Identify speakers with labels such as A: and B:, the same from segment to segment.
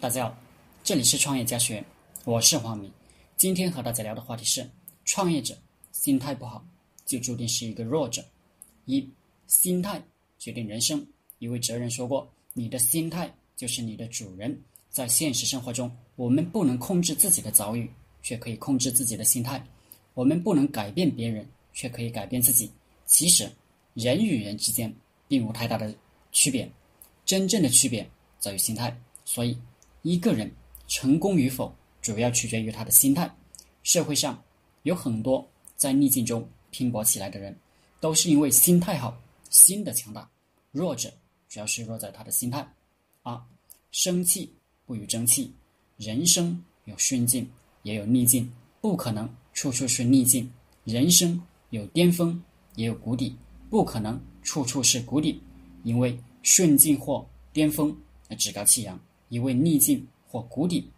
A: 大家好，这里是创业家学，我是黄明。今天和大家聊的话题是：创业者心态不好，就注定是一个弱者。一、心态决定人生。一位哲人说过：“你的心态就是你的主人。”在现实生活中，我们不能控制自己的遭遇，却可以控制自己的心态；我们不能改变别人，却可以改变自己。其实，人与人之间并无太大的区别，真正的区别在于心态。所以，一个人成功与否，主要取决于他的心态。社会上有很多在逆境中拼搏起来的人，都是因为心态好，心的强大。弱者主要是弱在他的心态。二，生气不与争气。人生有顺境，也有逆境，不可能处处是逆境。人生有巅峰，也有谷底，不可能处处是谷底。因为顺境或巅峰，而趾高气扬。一味逆境或谷底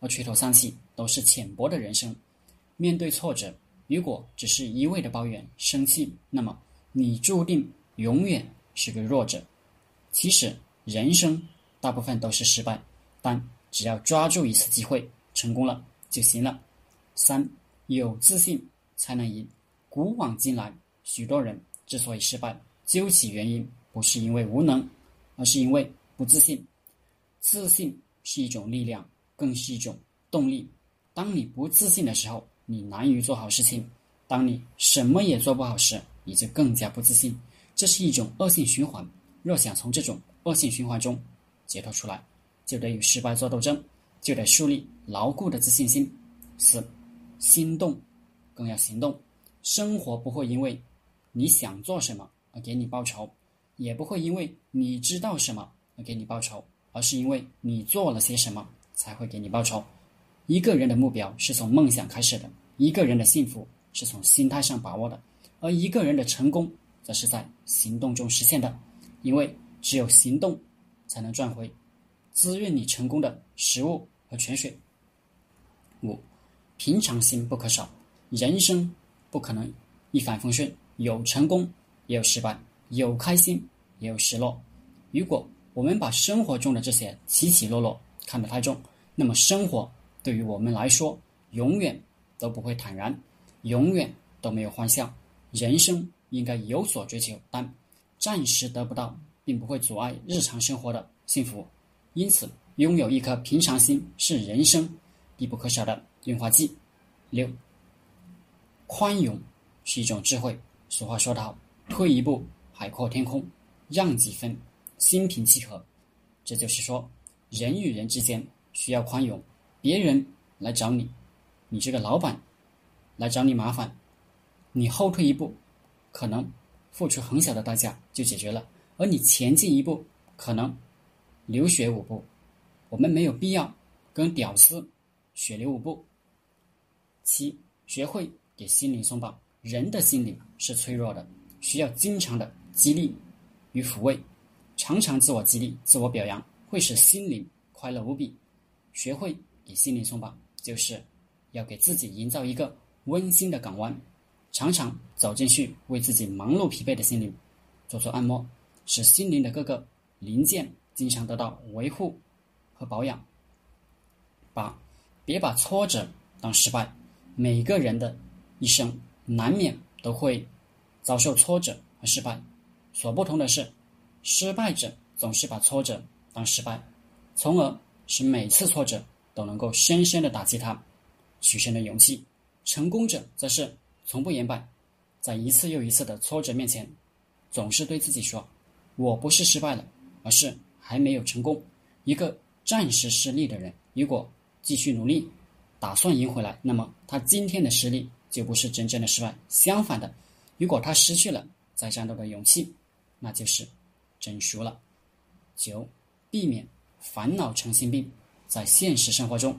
A: 而垂头丧气，都是浅薄的人生。面对挫折，如果只是一味的抱怨、生气，那么你注定永远是个弱者。其实，人生大部分都是失败，但只要抓住一次机会，成功了就行了。三，有自信才能赢。古往今来，许多人之所以失败，究其原因，不是因为无能，而是因为不自信。自信是一种力量，更是一种动力。当你不自信的时候，你难于做好事情；当你什么也做不好时，你就更加不自信。这是一种恶性循环。若想从这种恶性循环中解脱出来，就得与失败做斗争，就得树立牢固的自信心。四，心动更要行动。生活不会因为你想做什么而给你报酬，也不会因为你知道什么而给你报酬。而是因为你做了些什么，才会给你报酬。一个人的目标是从梦想开始的，一个人的幸福是从心态上把握的，而一个人的成功，则是在行动中实现的。因为只有行动，才能赚回滋润你成功的食物和泉水。五，平常心不可少。人生不可能一帆风顺，有成功，也有失败，有开心，也有失落。如果我们把生活中的这些起起落落看得太重，那么生活对于我们来说永远都不会坦然，永远都没有欢笑。人生应该有所追求，但暂时得不到，并不会阻碍日常生活的幸福。因此，拥有一颗平常心是人生必不可少的润滑剂。六，宽容是一种智慧。俗话说得好：“退一步，海阔天空；让几分。”心平气和，这就是说，人与人之间需要宽容。别人来找你，你这个老板来找你麻烦，你后退一步，可能付出很小的代价就解决了；而你前进一步，可能流血五步。我们没有必要跟屌丝血流五步。七，学会给心灵松绑。人的心灵是脆弱的，需要经常的激励与抚慰。常常自我激励、自我表扬，会使心灵快乐无比。学会给心灵松绑，就是要给自己营造一个温馨的港湾。常常走进去，为自己忙碌疲惫的心灵做做按摩，使心灵的各个零件经常得到维护和保养。八，别把挫折当失败。每个人的一生难免都会遭受挫折和失败，所不同的是。失败者总是把挫折当失败，从而使每次挫折都能够深深的打击他取胜的勇气。成功者则是从不言败，在一次又一次的挫折面前，总是对自己说：“我不是失败了，而是还没有成功。”一个暂时失利的人，如果继续努力，打算赢回来，那么他今天的失利就不是真正的失败。相反的，如果他失去了再战斗的勇气，那就是。真熟了。九，避免烦恼成心病。在现实生活中，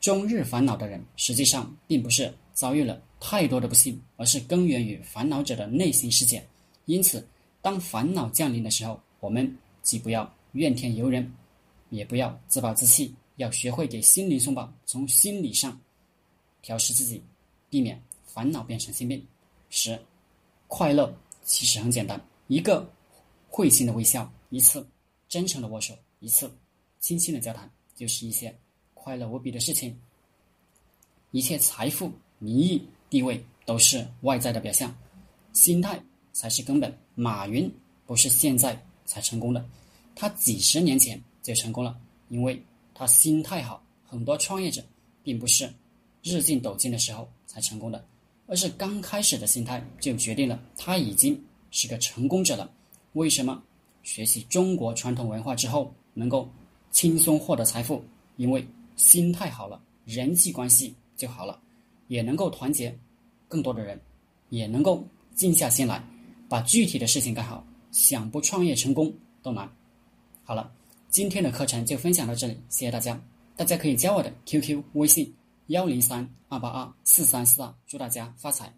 A: 终日烦恼的人，实际上并不是遭遇了太多的不幸，而是根源于烦恼者的内心世界。因此，当烦恼降临的时候，我们既不要怨天尤人，也不要自暴自弃，要学会给心灵松绑，从心理上调试自己，避免烦恼变成心病。十，快乐其实很简单，一个。会心的微笑，一次；真诚的握手，一次；轻轻的交谈，就是一些快乐无比的事情。一切财富、名誉、地位都是外在的表象，心态才是根本。马云不是现在才成功的，他几十年前就成功了，因为他心态好。很多创业者并不是日进斗金的时候才成功的，而是刚开始的心态就决定了他已经是个成功者了。为什么学习中国传统文化之后能够轻松获得财富？因为心态好了，人际关系。就好了，也能够团结更多的人，也能够静下心来把具体的事情干好。想不创业成功都难。好了，今天的课程就分享到这里，谢谢大家。大家可以加我的 QQ 微信幺零三二八二四三四二，祝大家发财。